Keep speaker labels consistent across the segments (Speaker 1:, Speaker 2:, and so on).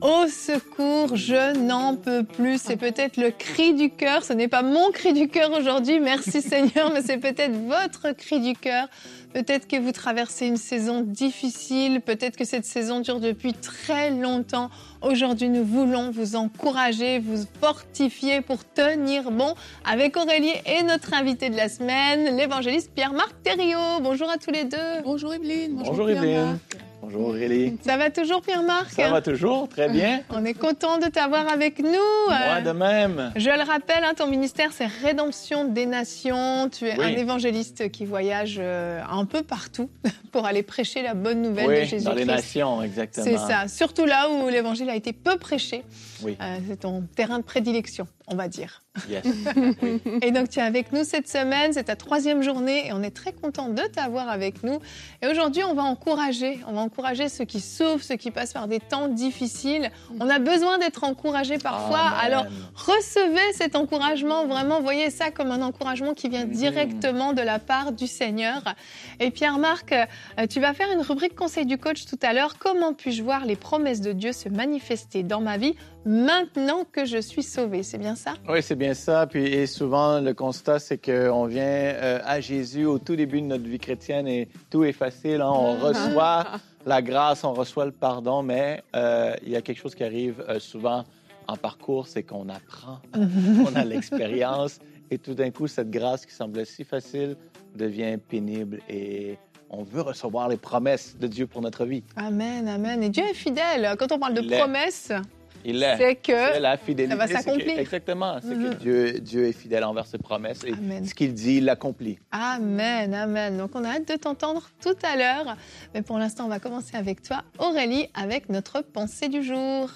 Speaker 1: Au secours, je n'en peux plus. C'est peut-être le cri du cœur. Ce n'est pas mon cri du cœur aujourd'hui, merci Seigneur, mais c'est peut-être votre cri du cœur. Peut-être que vous traversez une saison difficile, peut-être que cette saison dure depuis très longtemps. Aujourd'hui, nous voulons vous encourager, vous fortifier pour tenir bon avec Aurélie et notre invité de la semaine, l'évangéliste Pierre-Marc Thériault. Bonjour à tous les deux.
Speaker 2: Bonjour Evelyne.
Speaker 3: Bonjour, Bonjour Evelyne. Bonjour Aurélie.
Speaker 1: Ça va toujours Pierre-Marc?
Speaker 3: Ça va toujours, très bien.
Speaker 1: On est content de t'avoir avec nous.
Speaker 3: Moi de même.
Speaker 1: Je le rappelle, hein, ton ministère c'est Rédemption des Nations. Tu es un évangéliste qui voyage euh, un peu partout pour aller prêcher la bonne nouvelle de Jésus-Christ.
Speaker 3: dans les nations, exactement.
Speaker 1: C'est ça, surtout là où l'évangile a été peu prêché. Oui. Euh, c'est ton terrain de prédilection, on va dire. et donc tu es avec nous cette semaine, c'est ta troisième journée et on est très content de t'avoir avec nous. Et aujourd'hui, on va encourager, on va encourager ceux qui souffrent, ceux qui passent par des temps difficiles. On a besoin d'être encouragé parfois. Alors recevez cet encouragement, vraiment voyez ça comme un encouragement qui vient directement de la part du Seigneur. Et Pierre-Marc, euh, tu vas faire une rubrique conseil du coach tout à l'heure. Comment puis-je voir les promesses de Dieu se manifester dans ma vie maintenant que je suis sauvé C'est bien ça?
Speaker 3: Oui, c'est bien ça. Puis et souvent, le constat, c'est qu'on vient euh, à Jésus au tout début de notre vie chrétienne et tout est facile. Hein. On reçoit la grâce, on reçoit le pardon, mais euh, il y a quelque chose qui arrive euh, souvent en parcours, c'est qu'on apprend, on a l'expérience et tout d'un coup, cette grâce qui semblait si facile devient pénible et on veut recevoir les promesses de Dieu pour notre vie.
Speaker 1: Amen, amen. Et Dieu est fidèle. Quand on parle de promesses,
Speaker 3: il est.
Speaker 1: C'est que
Speaker 3: la fidélité,
Speaker 1: ça va s'accomplir.
Speaker 3: Exactement. C'est que mhm. Dieu, Dieu est fidèle envers ses promesses et ce qu'il dit, il l'accomplit.
Speaker 1: Amen, amen. Donc on a hâte de t'entendre tout à l'heure. Mais pour l'instant, on va commencer avec toi, Aurélie, avec notre pensée du jour.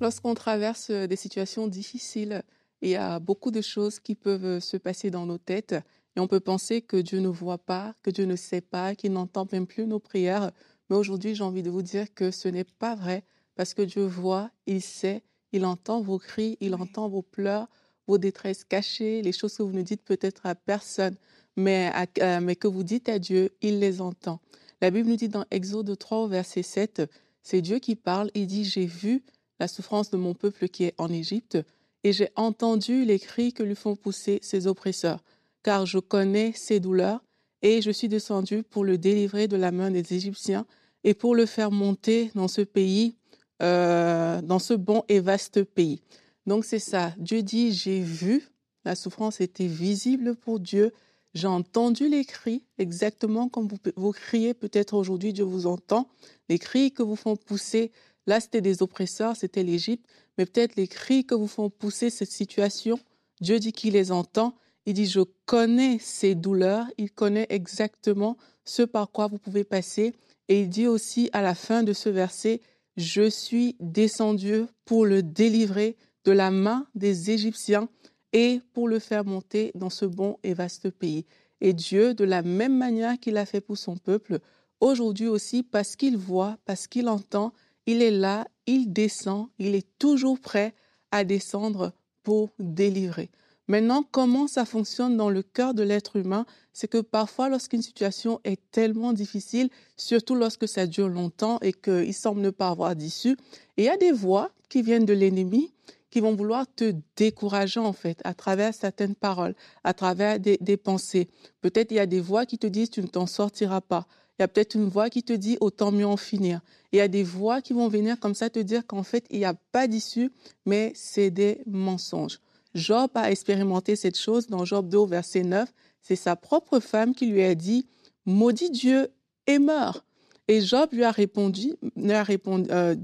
Speaker 2: Lorsqu'on traverse des situations difficiles, il y a beaucoup de choses qui peuvent se passer dans nos têtes et on peut penser que Dieu ne voit pas, que Dieu ne sait pas, qu'il n'entend même plus nos prières. Mais aujourd'hui, j'ai envie de vous dire que ce n'est pas vrai parce que Dieu voit, il sait, il entend vos cris, il entend vos pleurs, vos détresses cachées, les choses que vous ne dites peut-être à personne, mais, euh, mais que vous dites à Dieu, il les entend. La Bible nous dit dans Exode 3 verset 7, c'est Dieu qui parle, il dit, j'ai vu la souffrance de mon peuple qui est en Égypte et j'ai entendu les cris que lui font pousser ses oppresseurs car je connais ses douleurs, et je suis descendu pour le délivrer de la main des Égyptiens et pour le faire monter dans ce pays, euh, dans ce bon et vaste pays. Donc c'est ça. Dieu dit, j'ai vu, la souffrance était visible pour Dieu. J'ai entendu les cris, exactement comme vous, vous criez peut-être aujourd'hui, Dieu vous entend. Les cris que vous font pousser, là c'était des oppresseurs, c'était l'Égypte, mais peut-être les cris que vous font pousser cette situation, Dieu dit qu'il les entend il dit, je connais ces douleurs, il connaît exactement ce par quoi vous pouvez passer. Et il dit aussi à la fin de ce verset, je suis descendu pour le délivrer de la main des Égyptiens et pour le faire monter dans ce bon et vaste pays. Et Dieu, de la même manière qu'il a fait pour son peuple, aujourd'hui aussi, parce qu'il voit, parce qu'il entend, il est là, il descend, il est toujours prêt à descendre pour délivrer. Maintenant, comment ça fonctionne dans le cœur de l'être humain, c'est que parfois, lorsqu'une situation est tellement difficile, surtout lorsque ça dure longtemps et qu'il semble ne pas avoir d'issue, il y a des voix qui viennent de l'ennemi qui vont vouloir te décourager en fait à travers certaines paroles, à travers des, pensées. Peut-être il y a des voix qui te disent tu ne t'en sortiras pas. Il y a peut-être une voix qui te dit autant mieux en finir. Il y a des voix qui vont venir comme ça te dire qu'en fait il n'y a pas d'issue, mais c'est des mensonges. Job a expérimenté cette chose dans Job 2, verset 9. C'est sa propre femme qui lui a dit, maudit Dieu et meurs. Et Job lui a répondu, euh,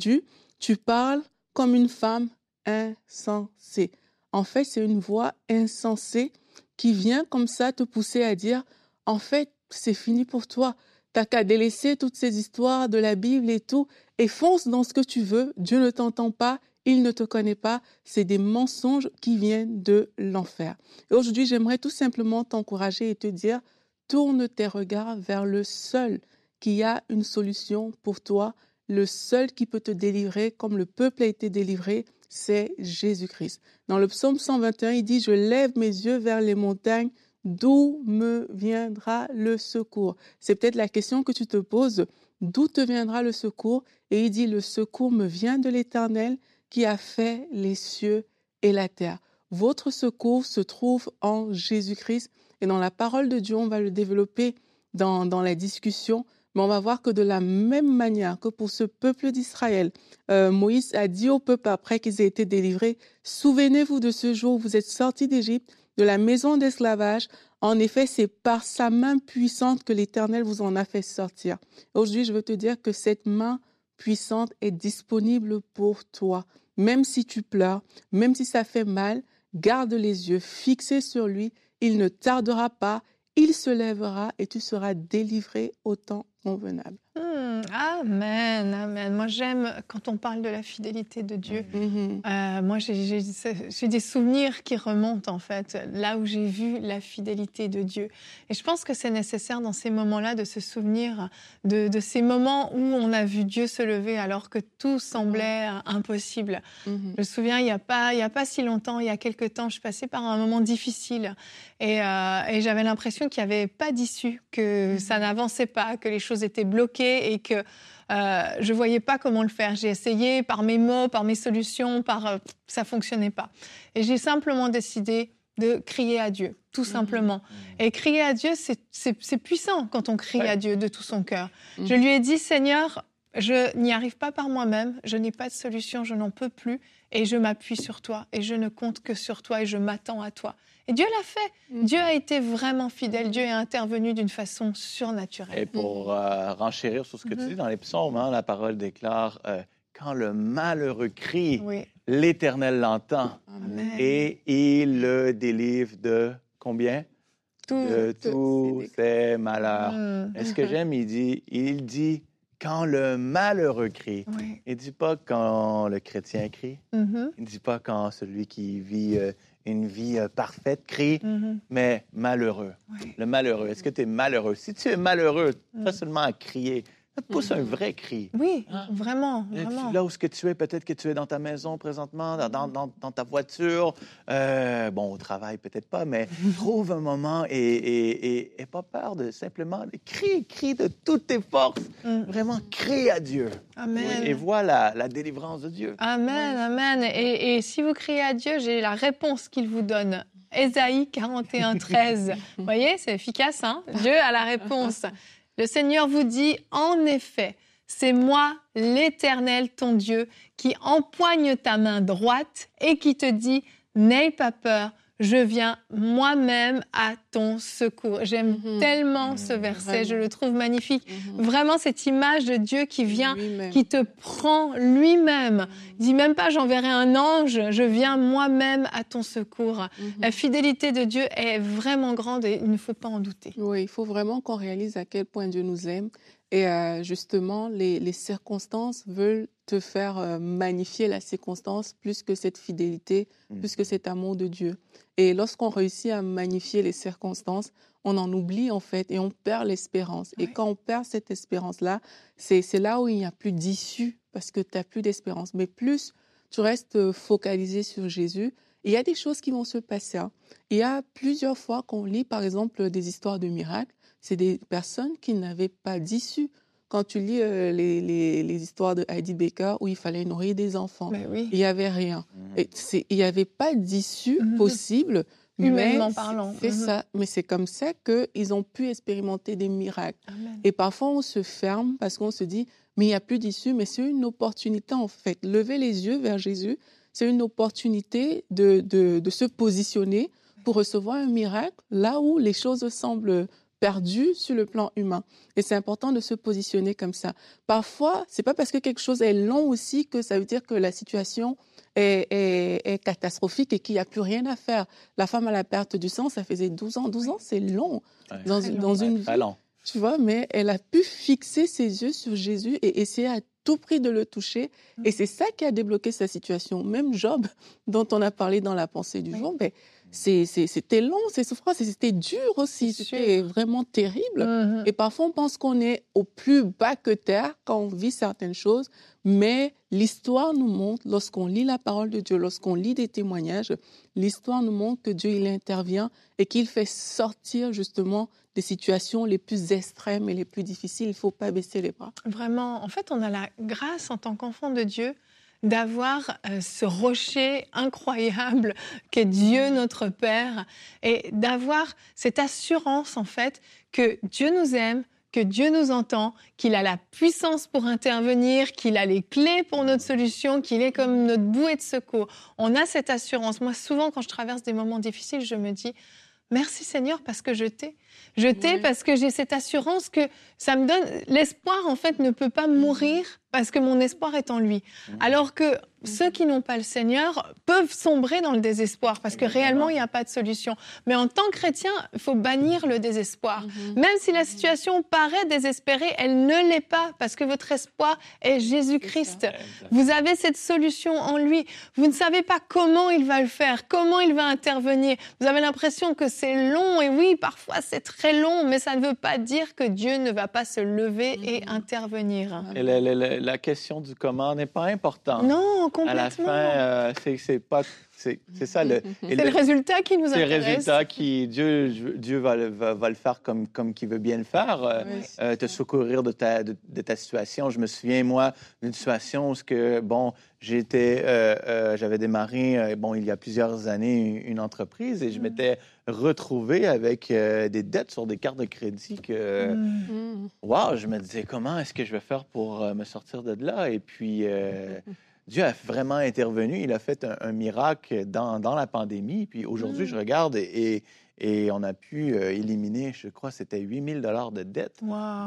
Speaker 2: tu parles comme une femme insensée. En fait, c'est une voix insensée qui vient comme ça te pousser à dire, en fait, c'est fini pour toi. T'as qu'à délaisser toutes ces histoires de la Bible et tout, et fonce dans ce que tu veux. Dieu ne t'entend pas, il ne te connaît pas, c'est des mensonges qui viennent de l'enfer. Et aujourd'hui, j'aimerais tout simplement t'encourager et te dire, tourne tes regards vers le seul qui a une solution pour toi, le seul qui peut te délivrer comme le peuple a été délivré, c'est Jésus-Christ. Dans le psaume 121, il dit, je lève mes yeux vers les montagnes, d'où me viendra le secours? C'est peut-être la question que tu te poses, d'où te viendra le secours? Et il dit, le secours me vient de l'Éternel qui a fait les cieux et la terre. Votre secours se trouve en Jésus-Christ et dans la parole de Dieu, on va le développer dans, dans la discussion. Mais on va voir que de la même manière que pour ce peuple d'Israël, euh, Moïse a dit au peuple après qu'ils aient été délivrés, souvenez-vous de ce jour où vous êtes sortis d'Égypte, de la maison d'esclavage. En effet, c'est par sa main puissante que l'Éternel vous en a fait sortir. Aujourd'hui, je veux te dire que cette main puissante est disponible pour toi. Même si tu pleures, même si ça fait mal, garde les yeux fixés sur lui. Il ne tardera pas, il se lèvera et tu seras délivré au temps convenable.
Speaker 1: Hmm, amen, amen. Moi, j'aime quand on parle de la fidélité de Dieu. Mm-hmm. Euh, moi, j'ai des souvenirs qui remontent, en fait, là où j'ai vu la fidélité de Dieu. Et je pense que c'est nécessaire dans ces moments-là de se souvenir de, ces moments où on a vu Dieu se lever alors que tout semblait impossible. Mm-hmm. Je me souviens, il n'y a, pas, il a pas si longtemps, il y a quelques temps, je passais par un moment difficile et, euh, et j'avais l'impression qu'il n'y avait pas d'issue, que mm-hmm. ça n'avançait pas, que les choses étaient bloquées et que euh, je voyais pas comment le faire. J'ai essayé par mes mots, par mes solutions, par euh, ça fonctionnait pas. Et j'ai simplement décidé de crier à Dieu, tout mmh. simplement. Mmh. Et crier à Dieu, c'est puissant quand on crie à Dieu de tout son cœur. Mmh. Je lui ai dit, Seigneur, je n'y arrive pas par moi-même, je n'ai pas de solution, je n'en peux plus, et je m'appuie sur toi, et je ne compte que sur toi, et je m'attends à toi. Et Dieu l'a fait. Mm. Dieu a été vraiment fidèle. Dieu est intervenu d'une façon surnaturelle.
Speaker 3: Et pour euh, renchérir sur ce que tu mm-hmm. dis dans les psaumes, hein, la parole déclare euh, Quand le malheureux crie, l'Éternel l'entend et il le délivre de combien? De tous ses malheurs. Mm. Et ce que j'aime, il dit, il dit quand le malheureux crie. Il ne dit pas quand le chrétien crie. Mm-hmm. Il ne dit pas quand celui qui vit euh, une vie euh, parfaite, crie, mm-hmm. mais malheureux. Le malheureux. Est-ce que tu es malheureux? Si tu es malheureux, pas mm. seulement à crier, pousse un vrai cri.
Speaker 1: Oui, hein? vraiment, vraiment.
Speaker 3: Là où ce que tu es, peut-être que tu es dans ta maison présentement, dans, dans, ta voiture, euh, bon, au travail peut-être pas, mais trouve un moment et, et, pas peur de simplement crier, crie de toutes tes forces. Mm. Vraiment, crie à Dieu.
Speaker 1: Amen.
Speaker 3: Et voilà la délivrance de Dieu.
Speaker 1: Amen, amen. Et, si vous criez à Dieu, j'ai la réponse qu'il vous donne. Ésaïe 41, 13. vous voyez, c'est efficace, hein? Dieu a la réponse. Le Seigneur vous dit, en effet, c'est moi, l'Éternel, ton Dieu, qui empoigne ta main droite et qui te dit, n'aie pas peur, je viens moi-même à ton secours. J'aime mhm. tellement ce mhm. verset, je le trouve magnifique. Mhm. Vraiment cette image de Dieu qui vient, qui te prend lui-même. Il dit même pas j'enverrai un ange, je viens moi-même à ton secours. La fidélité de Dieu est vraiment grande et il ne faut pas en douter.
Speaker 2: Oui, il faut vraiment qu'on réalise à quel point Dieu nous aime. Et euh, justement, les, circonstances veulent te faire euh, magnifier la circonstance plus que cette fidélité, plus que cet amour de Dieu. Et lorsqu'on réussit à magnifier les circonstances, on en oublie en fait et on perd l'espérance. Et quand on perd cette espérance-là, c'est là où il n'y a plus d'issue parce que tu n'as plus d'espérance. Mais plus tu restes focalisé sur Jésus, il y a des choses qui vont se passer. Hein. Il y a plusieurs fois qu'on lit par exemple des histoires de miracles, c'est des personnes qui n'avaient pas d'issue quand tu lis euh, les, les, histoires de Heidi Baker où il fallait nourrir des enfants,
Speaker 1: ben
Speaker 2: il n'y avait rien. Mhm. il n'y avait pas d'issue mhm. possible.
Speaker 1: Humainement parlant.
Speaker 2: C'est mhm. ça. Mais c'est comme ça qu'ils ont pu expérimenter des miracles. Et parfois, on se ferme parce qu'on se dit, mais il n'y a plus d'issue. Mais c'est une opportunité, en fait. Lever les yeux vers Jésus, c'est une opportunité de, de, de se positionner pour recevoir un miracle là où les choses semblent perdu sur le plan humain. Et c'est important de se positionner comme ça. Parfois, c'est pas parce que quelque chose est long aussi que ça veut dire que la situation est, catastrophique et qu'il n'y a plus rien à faire. La femme à la perte du sang, ça faisait 12 ans. 12 ans, c'est long. Dans, une vie. Tu vois, mais elle a pu fixer ses yeux sur Jésus et essayer à tout prix de le toucher. Mm. Et c'est ça qui a débloqué sa situation. Même Job, dont on a parlé dans la pensée du jour, ben, c'était long, ces souffrances, c'était dur aussi, c'était vraiment terrible. Mm-hmm. Et parfois, on pense qu'on est au plus bas que terre quand on vit certaines choses, mais l'histoire nous montre, lorsqu'on lit la parole de Dieu, lorsqu'on lit des témoignages, l'histoire nous montre que Dieu, il intervient et qu'il fait sortir justement des situations les plus extrêmes et les plus difficiles. Il ne faut pas baisser les bras.
Speaker 1: Vraiment, en fait, on a la grâce en tant qu'enfant de Dieu d'avoir euh, ce rocher incroyable qu'est Dieu notre Père et d'avoir cette assurance en fait que Dieu nous aime, que Dieu nous entend, qu'il a la puissance pour intervenir, qu'il a les clés pour notre solution, qu'il est comme notre bouée de secours. On a cette assurance. Moi, souvent, quand je traverse des moments difficiles, je me dis, merci Seigneur parce que je t'ai. Je t'ai parce que j'ai cette assurance que ça me donne l'espoir en fait ne peut pas mourir parce que mon espoir est en lui. Alors que ceux qui n'ont pas le Seigneur peuvent sombrer dans le désespoir parce que réellement il n'y a pas de solution. Mais en tant que chrétien, il faut bannir le désespoir. Mmh. Même si la situation paraît désespérée, elle ne l'est pas parce que votre espoir est Jésus-Christ. Vous avez cette solution en lui. Vous ne savez pas comment il va le faire, comment il va intervenir. Vous avez l'impression que c'est long et oui, parfois c'est très long, mais ça ne veut pas dire que Dieu ne va pas se lever et mmh. intervenir.
Speaker 3: Et la, question du comment n'est pas importante.
Speaker 1: Non, complètement. À
Speaker 3: la fin, euh, c'est pas c'est ça le.
Speaker 1: C'est le, résultat qui nous intéresse.
Speaker 3: C'est le résultat qui Dieu Dieu va, va, le faire comme comme qu'il veut bien le faire, euh, euh, te secourir de ta de, ta situation. Je me souviens moi d'une situation où ce que bon j'étais euh, j'avais démarré bon il y a plusieurs années une, entreprise et je mm. m'étais retrouvé avec des dettes sur des cartes de crédit que mm. wow je me disais comment est-ce que je vais faire pour me sortir de là? Et puis Dieu a vraiment intervenu. Il a fait un, miracle dans, dans, la pandémie. Puis aujourd'hui, je mm. regarde et, et, on a pu euh, éliminer, je crois, c'était 8000 dollars de dette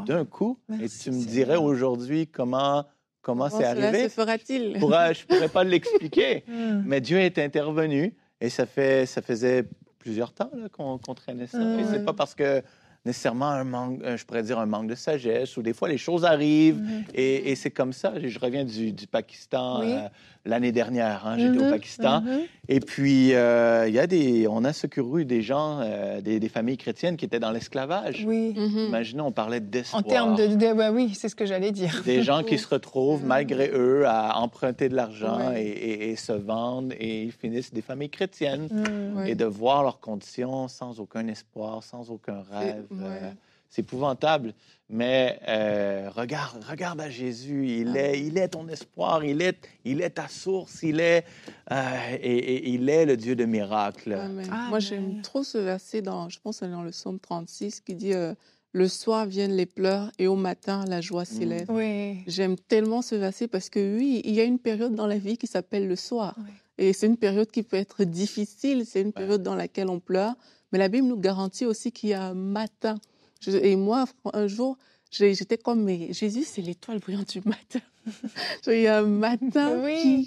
Speaker 3: d'un coup. et tu me dirais aujourd'hui comment comment c'est arrivé.
Speaker 2: se fera-t-il
Speaker 3: Je ne pourrais pas l'expliquer. Mm. Mais Dieu est intervenu et ça fait ça faisait plusieurs temps qu'on traînait ça. Et c'est pas parce que nécessairement un manque, euh, je pourrais dire un manque de sagesse, ou des fois les choses arrivent mm-hmm. et, et c'est comme ça. Je reviens du, du Pakistan. Euh, l'année dernière. Hein, J'étais au mhm, Pakistan. Mhm. Et puis, euh, il y a des, on a secouru des gens, euh, des, des, familles chrétiennes qui étaient dans l'esclavage.
Speaker 1: Oui.
Speaker 3: Mhm. Imaginez, on parlait d'espoir.
Speaker 1: En termes de, de oui, c'est ce que j'allais dire.
Speaker 3: Des gens qui se retrouvent, malgré eux, à emprunter de l'argent et, et, se vendent et ils finissent des familles chrétiennes. Et de voir leurs conditions sans aucun espoir, sans aucun rêve. Euh, c'est épouvantable. Mais euh, regarde, regarde à Jésus. Il, ah. est, il est ton espoir. Il est, il est ta source. Il est, euh, et, il est le Dieu de miracles.
Speaker 2: Moi, j'aime trop ce verset dans, je pense, dans le psaume 36 qui dit euh, Le soir viennent les pleurs et au matin la joie s'élève.
Speaker 1: Oui.
Speaker 2: J'aime tellement ce verset parce que oui, il y a une période dans la vie qui s'appelle le soir. Et c'est une période qui peut être difficile. C'est une période dans laquelle on pleure. Mais la Bible nous garantit aussi qu'il y a un matin et moi, un jour, j'étais comme, mais Jésus, c'est l'étoile brillante du matin. Il y a un matin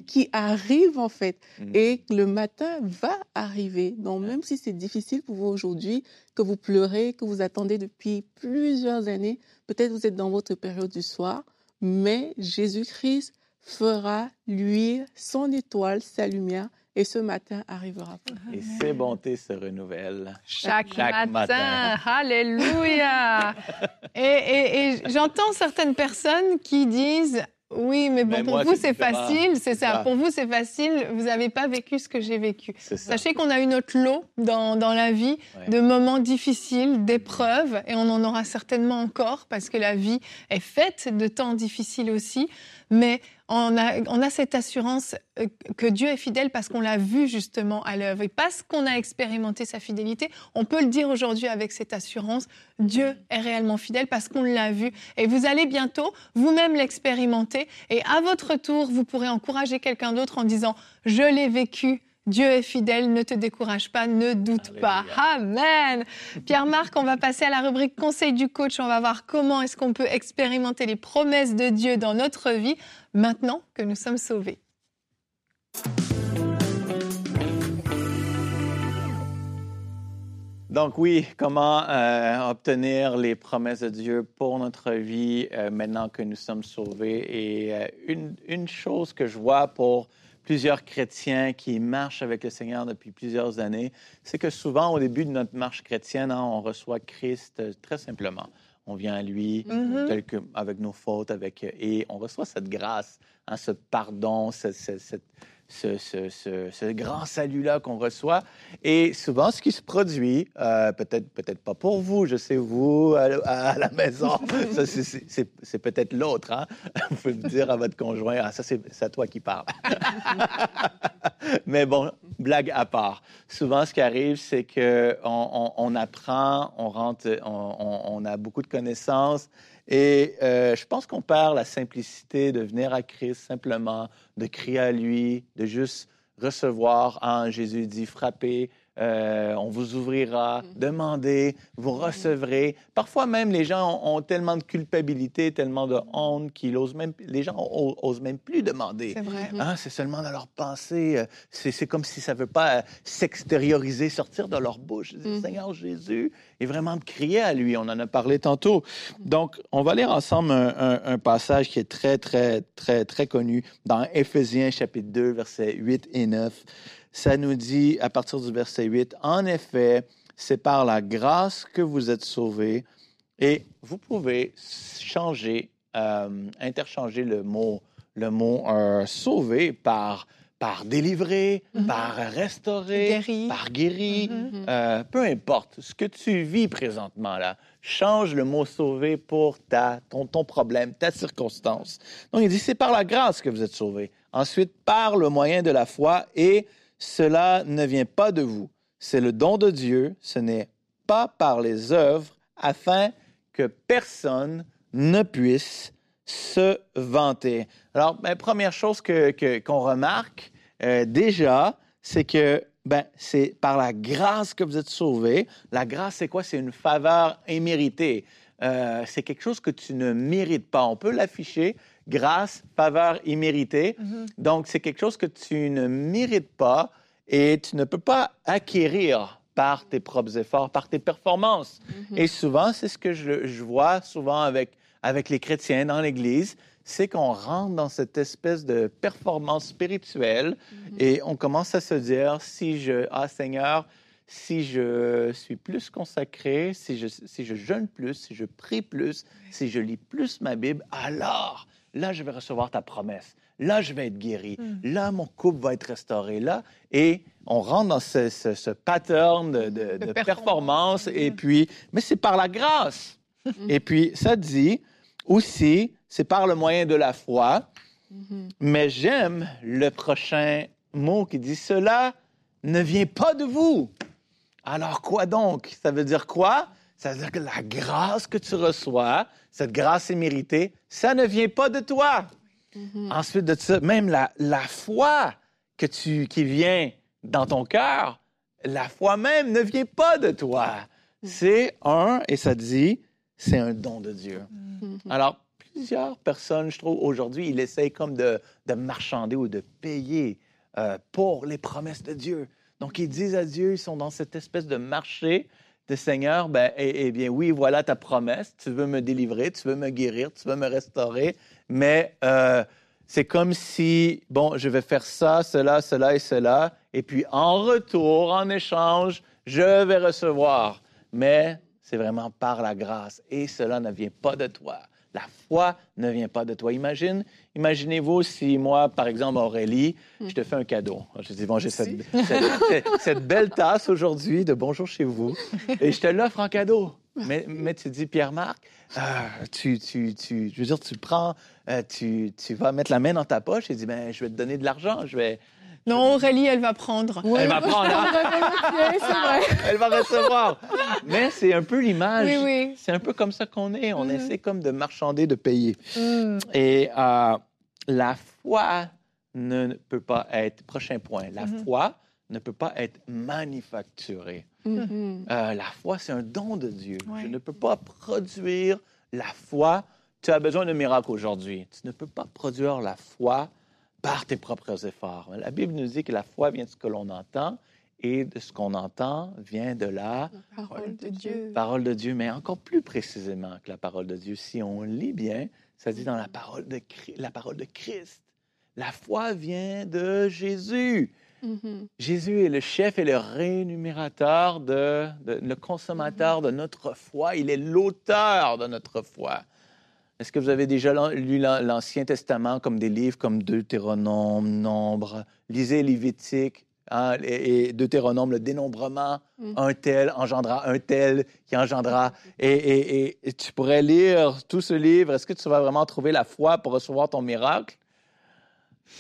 Speaker 2: qui, arrive, en fait. Mm. Et le matin va arriver. Donc, même si c'est difficile pour vous aujourd'hui, que vous pleurez, que vous attendez depuis plusieurs années, peut-être vous êtes dans votre période du soir, mais Jésus-Christ fera luire son étoile, sa lumière, et ce matin arrivera.
Speaker 3: Et ses bontés se renouvellent.
Speaker 1: Chaque, matin. Alléluia. et, et j'entends certaines personnes qui disent oui, mais bon, pour vous, c'est facile, c'est ça. Pour vous, c'est facile, vous n'avez pas vécu ce que j'ai vécu. Sachez qu'on a eu notre lot dans, dans la vie de moments difficiles, d'épreuves, et on en aura certainement encore, parce que la vie est faite de temps difficiles aussi. Mais on a, on a cette assurance euh, que Dieu est fidèle parce qu'on l'a vu justement à l'œuvre et parce qu'on a expérimenté sa fidélité. On peut le dire aujourd'hui avec cette assurance, Dieu est réellement fidèle parce qu'on l'a vu. Et vous allez bientôt vous-même l'expérimenter et à votre tour, vous pourrez encourager quelqu'un d'autre en disant, je l'ai vécu, Dieu est fidèle, ne te décourage pas, ne doute pas. Amen. Pierre-Marc, on va passer à la rubrique Conseil du coach. On va voir comment est-ce qu'on peut expérimenter les promesses de Dieu dans notre vie maintenant que nous sommes sauvés.
Speaker 3: Donc oui, comment euh, obtenir les promesses de Dieu pour notre vie euh, maintenant que nous sommes sauvés. Et euh, une, une, chose que je vois pour plusieurs chrétiens qui marchent avec le Seigneur depuis plusieurs années, c'est que souvent au début de notre marche chrétienne, hein, on reçoit Christ très simplement. On vient à lui mm-hmm. avec nos fautes, avec, et on reçoit cette grâce, hein, ce pardon, cette, cette ce, grand salut-là qu'on reçoit. Et souvent, ce qui se produit, euh, peut-être peut-être pas pour vous, je sais, vous, à, la maison, c'est peut-être l'autre. Hein? Vous pouvez me dire à votre conjoint, ah, ça, c'est à toi qui parle. Mais bon, blague à part. Souvent, ce qui arrive, c'est qu'on on, apprend, on rentre, on, on a beaucoup de connaissances, et euh, je pense qu'on perd la simplicité de venir à Christ simplement, de crier à lui, de juste recevoir. Hein, Jésus dit frapper, euh, on vous ouvrira, mm-hmm. demandez, vous mm-hmm. recevrez. Parfois même, les gens ont, tellement de culpabilité, tellement de honte qu'ils osent même, les gens osent même plus demander.
Speaker 1: C'est vrai.
Speaker 3: Hein, c'est seulement dans leur pensée. Euh, c'est comme si ça ne veut pas s'extérioriser, sortir de leur bouche. Mm-hmm. Seigneur Jésus, et vraiment de crier à lui. On en a parlé tantôt. Donc, on va lire ensemble un, un passage qui est très, très, très, très connu dans Éphésiens chapitre 2, versets 8 et 9 ça nous dit à partir du verset 8, en effet, c'est par la grâce que vous êtes sauvés et vous pouvez changer, euh, interchanger le mot, le mot euh, sauver par par délivrer, mm-hmm. par restaurer, par guérir, mm-hmm. euh, peu importe ce que tu vis présentement là, change le mot sauver pour ta, ton, ton problème, ta circonstance. Donc il dit c'est par la grâce que vous êtes sauvés. Ensuite par le moyen de la foi et cela ne vient pas de vous, c'est le don de Dieu, ce n'est pas par les œuvres, afin que personne ne puisse se vanter. Alors, ben, première chose qu'on que, qu'on remarque euh, déjà, c'est que ben, c'est par la grâce que vous êtes sauvés. La grâce, c'est quoi? C'est une faveur imméritée. Euh, c'est quelque chose que tu ne mérites pas. On peut l'afficher, grâce, faveur imméritée. Mm-hmm. Donc, c'est quelque chose que tu ne mérites pas et tu ne peux pas acquérir par tes propres efforts, par tes performances. Mm-hmm. Et souvent, c'est ce que je, vois souvent avec, avec les chrétiens dans l'Église, c'est qu'on rentre dans cette espèce de performance spirituelle mm-hmm. et on commence à se dire, si je, ah Seigneur, si je suis plus consacré, si je, si je jeûne plus, si je prie plus, si je lis plus ma Bible, alors là, je vais recevoir ta promesse. Là, je vais être guéri. Hmm. Là, mon couple va être restauré. Là, et on rentre dans ce, pattern de, performance. Et hmm. puis, mais c'est par la grâce. Hmm. et puis, ça dit aussi, c'est par le moyen de la foi. Mais j'aime le prochain mot qui dit cela ne vient pas de vous. Alors quoi donc? Ça veut dire quoi? Ça veut dire que la grâce que tu reçois, cette grâce est méritée, ça ne vient pas de toi. Mm-hmm. Ensuite de ça, même la, la foi que tu, qui vient dans ton cœur, la foi même ne vient pas de toi. Mm-hmm. C'est un, et ça dit, c'est un don de Dieu. Mm-hmm. Alors, plusieurs personnes, je trouve, aujourd'hui, ils essayent comme de, de marchander ou de payer euh, pour les promesses de Dieu. Donc, ils disent à Dieu, ils sont dans cette espèce de marché de Seigneur, ben, eh, eh, bien, oui, voilà ta promesse. Tu veux me délivrer, tu veux me guérir, tu veux me restaurer, mais euh, c'est comme si, bon, je vais faire ça, cela, cela et cela, et puis en retour, en échange, je vais recevoir. Mais c'est vraiment par la grâce, et cela ne vient pas de toi. La foi ne vient pas de toi. Imagine, imaginez-vous si moi, par exemple, Aurélie, je te fais un cadeau. Je dis, bon, j'ai cette, cette, belle tasse aujourd'hui de Bonjour chez vous, et je te l'offre en cadeau. Mais, mais tu dis, Pierre-Marc, euh, tu, tu, tu, je veux dire, tu prends, euh, tu, tu vas mettre la main dans ta poche et dis, ben, je vais te donner de l'argent, je vais,
Speaker 1: non, Aurélie, elle va prendre.
Speaker 3: Elle va prendre. Hein? elle va recevoir. Mais c'est un peu l'image. Oui, oui. C'est un peu comme ça qu'on est. On mm. essaie comme de marchander, de payer. Mm. Et euh, la foi ne peut pas être. Prochain point. La mm-hmm. foi ne peut pas être manufacturée. Mm-hmm. Euh, la foi, c'est un don de Dieu. Je ne peux pas produire la foi. Tu as besoin de miracle aujourd'hui. Tu ne peux pas produire la foi par tes propres efforts. La Bible nous dit que la foi vient de ce que l'on entend et de ce qu'on entend vient de la,
Speaker 1: parole de Dieu.
Speaker 3: Parole de Dieu, mais encore plus précisément que la parole de Dieu. Si on lit bien, ça dit dans la parole de, la parole de Christ. La foi vient de Jésus. Mm-hmm. Jésus est le chef et le rémunérateur, de, le consommateur de notre foi. Il est l'auteur de notre foi. Est-ce que vous avez déjà lu l'Ancien Testament comme des livres comme Deutéronome, Nombre, lisez Lévitique, Hein, et, Deutéronome, le dénombrement, mm. un tel engendra un tel qui engendra. Et, tu pourrais lire tout ce livre. Est-ce que tu vas vraiment trouver la foi pour recevoir ton miracle?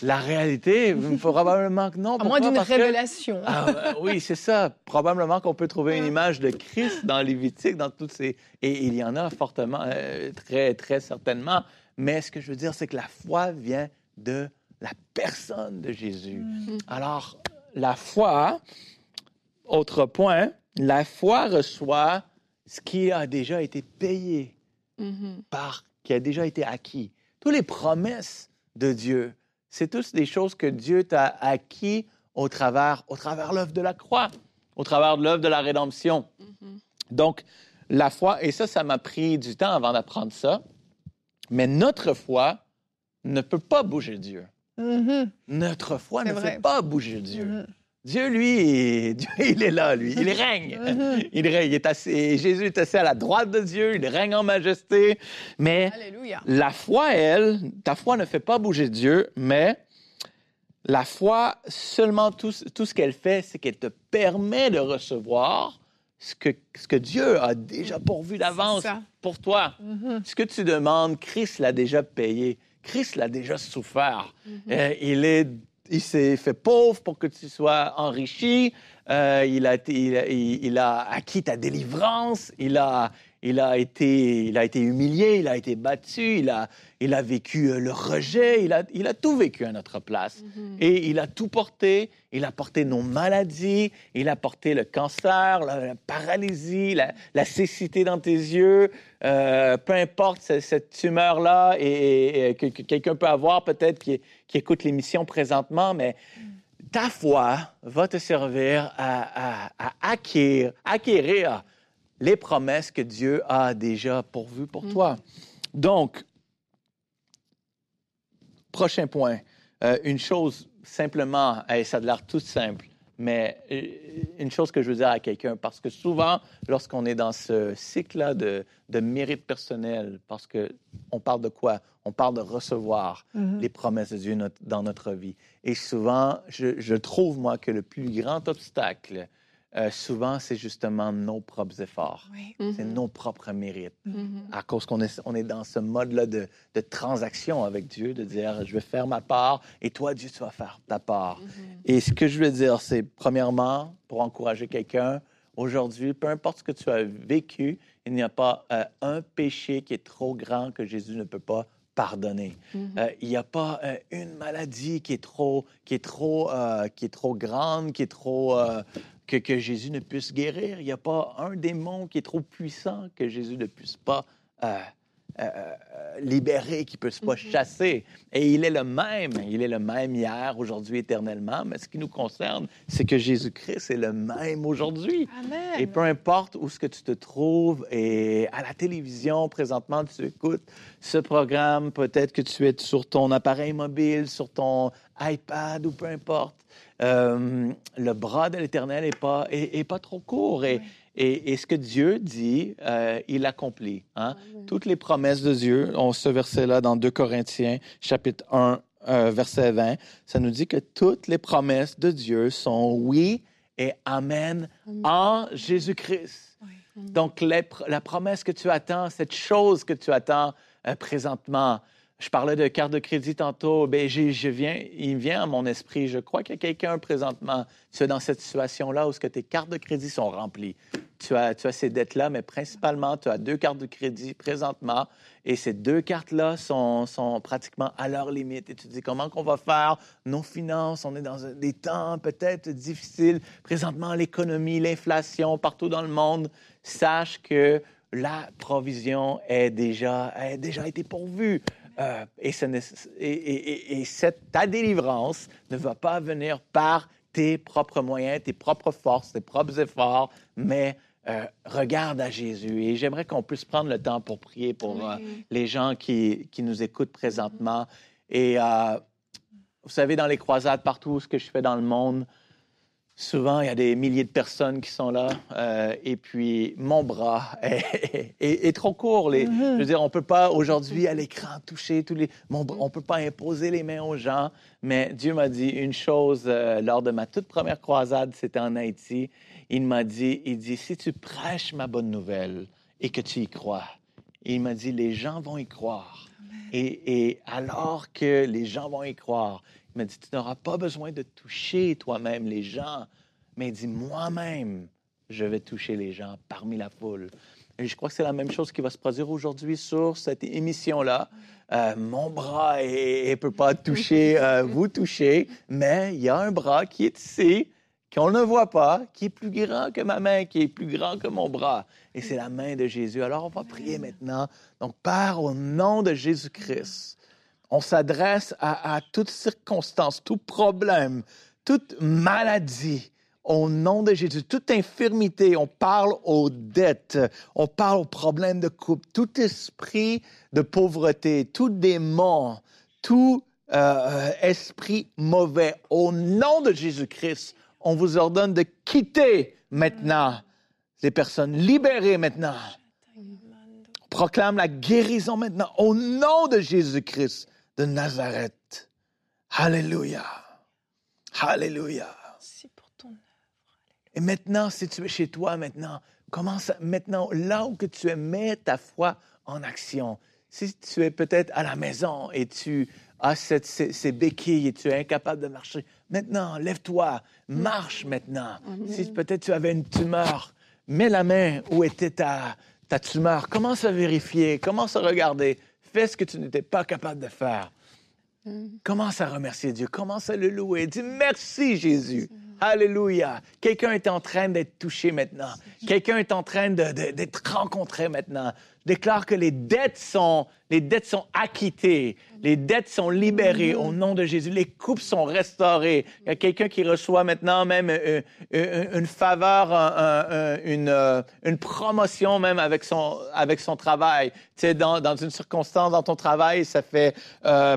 Speaker 3: La réalité, probablement que non.
Speaker 1: À moins d'une révélation.
Speaker 3: Ah, oui, c'est ça. Probablement qu'on peut trouver une image de Christ dans Lévitique, dans toutes ces... Et il y en a fortement, euh, très, très certainement. Mais ce que je veux dire, c'est que la foi vient de la personne de Jésus. Mm. Alors, la foi, autre point, la foi reçoit ce qui a déjà été payé mm-hmm. par, qui a déjà été acquis. Toutes les promesses de Dieu, c'est tous des choses que Dieu t'a acquis au travers, au travers l'œuvre de la croix, au travers de l'œuvre de la rédemption. Mm-hmm. Donc, la foi, et ça, ça m'a pris du temps avant d'apprendre ça, mais notre foi ne peut pas bouger Dieu. Mm-hmm. Notre foi ne fait pas bouger Dieu. Mm-hmm. Dieu, lui, Dieu, il est là, lui. Il règne. Il règne. Il est assis, Jésus est assis à la droite de Dieu. Il règne en majesté. Mais la foi, elle, ta foi ne fait pas bouger Dieu, mais la foi, seulement tout, tout ce qu'elle fait, c'est qu'elle te permet de recevoir ce que, ce que Dieu a déjà pourvu d'avance pour toi. Ce que tu demandes, Christ l'a déjà payé. Christ l'a déjà souffert. Mhm. Euh, il est il s'est fait pauvre pour que tu sois enrichi. Euh, il, a, il, il, a acquis ta délivrance. Il a, il a été, il a été humilié, il a été battu, il a, il a vécu euh, le rejet, il a, il a tout vécu à notre place. Mhm. Et il a tout porté. Il a porté nos maladies, il a porté le cancer, la, paralysie, la, cécité dans tes yeux. Euh, peu importe cette, tumeur-là et, que, quelqu'un peut avoir peut-être qui, qui écoute l'émission présentement, mais ta foi va te servir à, à, à acquérir, acquérir les promesses que Dieu a déjà pourvues pour mm. toi. Donc, prochain point, euh, une chose simplement, et ça a l'air tout simple, mais euh, une chose que je veux dire à quelqu'un, parce que souvent, lorsqu'on est dans ce cycle-là de, mérite personnel, parce qu'on parle de quoi? On parle de recevoir mm-hmm. les promesses de Dieu dans notre vie. Et souvent, je trouve, moi, que le plus grand obstacle euh, souvent, c'est justement nos propres efforts. C'est mm-hmm. nos propres mérites. Mm-hmm. À cause qu'on est, on est dans ce mode-là de, de, transaction avec Dieu, de dire, je vais faire ma part et toi, Dieu, tu vas faire ta part. Mm-hmm. Et ce que je veux dire, c'est, premièrement, pour encourager quelqu'un, aujourd'hui, peu importe ce que tu as vécu, il n'y a pas euh, un péché qui est trop grand que Jésus ne peut pas pardonner. Euh, il n'y a pas une maladie qui est trop, qui est trop, qui est trop grande, qui est trop, que, Jésus ne puisse guérir. Il n'y a pas un démon qui est trop puissant que Jésus ne puisse pas euh, euh, euh, libérer, qui ne puisse pas mm-hmm. chasser. Et il est le même. Il est le même hier, aujourd'hui, éternellement. Mais ce qui nous concerne, c'est que Jésus-Christ est le même aujourd'hui. Et peu importe où ce que tu te trouves, et à la télévision, présentement, tu écoutes ce programme, peut-être que tu es sur ton appareil mobile, sur ton iPad ou peu importe. Euh, le bras de l'Éternel n'est pas, est, pas trop court. Et, et, ce que Dieu dit, euh, il accomplit. Hein? Toutes les promesses de Dieu, on ce verset-là dans 2 Corinthiens, chapitre 1, euh, verset 20, ça nous dit que toutes les promesses de Dieu sont oui et amen, en Jésus-Christ. Donc, la promesse que tu attends, cette chose que tu attends présentement, je parlais de carte de crédit tantôt. Ben, je viens, il vient à mon esprit. Je crois qu'il y a quelqu'un présentement, tu es dans cette situation-là où ce que tes cartes de crédit sont remplies. Tu as, tu as ces dettes-là, mais principalement, tu as deux cartes de crédit présentement. Et ces deux cartes-là sont, sont, pratiquement à leur limite. Et tu te dis, comment qu'on va faire? Nos finances, on est dans des temps peut-être difficiles. Présentement, l'économie, l'inflation, partout dans le monde. Sache que la provision est déjà, a déjà été pourvue. Euh, et, cette, ta délivrance ne va pas venir par tes propres moyens, tes propres forces, tes propres efforts, mais euh, regarde à Jésus. Et j'aimerais qu'on puisse prendre le temps pour prier pour euh, les gens qui, qui, nous écoutent présentement. Et euh, vous savez, dans les croisades, partout ce que je fais dans le monde, souvent il y a des milliers de personnes qui sont là. et puis mon bras est, trop court. Les, mm-hmm. Je veux dire, on ne peut pas aujourd'hui à l'écran toucher tous les. on ne peut pas imposer les mains aux gens. Mais Dieu m'a dit une chose lors de ma toute première croisade, c'était en Haïti il m'a dit, il dit, si tu prêches ma bonne nouvelle et que tu y crois, il m'a dit, les gens vont y croire. Et, alors que les gens vont y croire, il m'a dit, tu n'auras pas besoin de toucher toi-même les gens, mais il dit, moi-même, je vais toucher les gens parmi la foule. Et je crois que c'est la même chose qui va se produire aujourd'hui sur cette émission-là. Euh, mon bras ne peut pas toucher, euh, vous toucher, mais il y a un bras qui est ici qu'on ne voit pas, qui est plus grand que ma main, qui est plus grand que mon bras. Et c'est la main de Jésus. Alors on va prier maintenant. Donc, Père, au nom de Jésus-Christ, on s'adresse à, toutes circonstances, tout problème, toute maladie. Au nom de Jésus, toute infirmité, on parle aux dettes, on parle aux problèmes de couple, tout esprit de pauvreté, tout démon, tout euh, esprit mauvais, au nom de Jésus-Christ, on vous ordonne de quitter maintenant les personnes libérées maintenant. On proclame la guérison maintenant au nom de Jésus-Christ de Nazareth. Alléluia. Alléluia. Et maintenant, si tu es chez toi maintenant, commence maintenant, là où que tu es, mets ta foi en action. Si tu es peut-être à la maison et tu as ces béquilles et tu es incapable de marcher, Maintenant, lève-toi, marche maintenant. Si peut-être tu avais une tumeur, mets la main où était ta, ta tumeur. Commence à vérifier, commence à regarder. Fais ce que tu n'étais pas capable de faire. Commence à remercier Dieu, commence à le louer. Dis merci Jésus. Alléluia. Quelqu'un est en train d'être touché maintenant. Quelqu'un est en train d'être rencontré maintenant. Je déclare que les dettes sont, les dettes sont acquittées. Les dettes sont libérées au nom de Jésus. Les coupes sont restaurées. Il y a quelqu'un qui reçoit maintenant même euh, euh, une faveur, une, euh, une promotion même avec son, avec son travail. Tu sais, dans, dans une circonstance dans ton travail, ça fait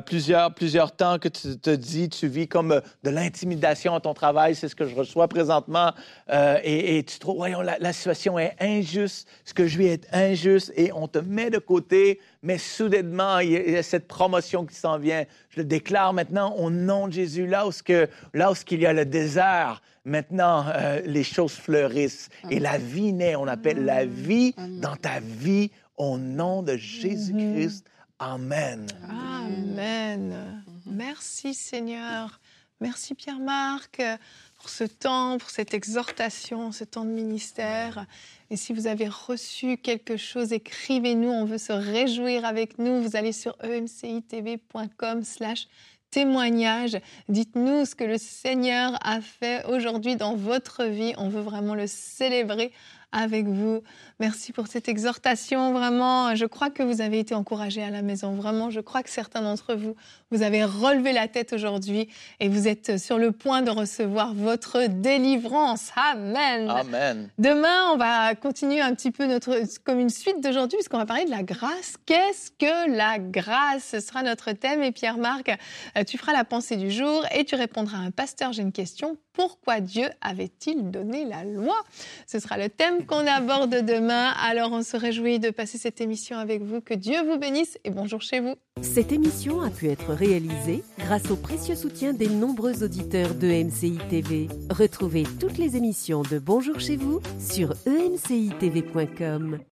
Speaker 3: plusieurs, plusieurs temps que tu te dis, tu vis comme de l'intimidation à ton travail. C'est ce que je reçois présentement. et, et, tu trouves, voyons, la, la, situation est injuste. Ce que je vis est injuste et on te met de côté mais soudainement, il y a cette promotion qui s'en vient. Je le déclare maintenant au nom de Jésus, là où, que, là où il y a le désert, maintenant, euh, les choses fleurissent et la vie naît. On appelle la vie dans ta vie au nom de Jésus-Christ. Amen.
Speaker 1: Amen. Merci Seigneur. Merci Pierre-Marc pour ce temps, pour cette exhortation, ce temps de ministère. Et si vous avez reçu quelque chose, écrivez-nous, on veut se réjouir avec nous. Vous allez sur emcitv.com slash témoignage. Dites-nous ce que le Seigneur a fait aujourd'hui dans votre vie. On veut vraiment le célébrer avec vous. Merci pour cette exhortation. Vraiment, je crois que vous avez été encouragés à la maison. Vraiment, je crois que certains d'entre vous, vous avez relevé la tête aujourd'hui et vous êtes sur le point de recevoir votre délivrance. Amen.
Speaker 3: Amen.
Speaker 1: Demain, on va continuer un petit peu notre, comme une suite d'aujourd'hui, puisqu'on va parler de la grâce. Qu'est-ce que la grâce? Ce sera notre thème. Et Pierre-Marc, tu feras la pensée du jour et tu répondras à un pasteur. J'ai une question. Pourquoi Dieu avait-il donné la loi? Ce sera le thème qu'on aborde demain. Alors on se réjouit de passer cette émission avec vous. Que Dieu vous bénisse et bonjour chez vous.
Speaker 4: Cette émission a pu être réalisée grâce au précieux soutien des nombreux auditeurs de TV. Retrouvez toutes les émissions de Bonjour chez vous sur emcitv.com.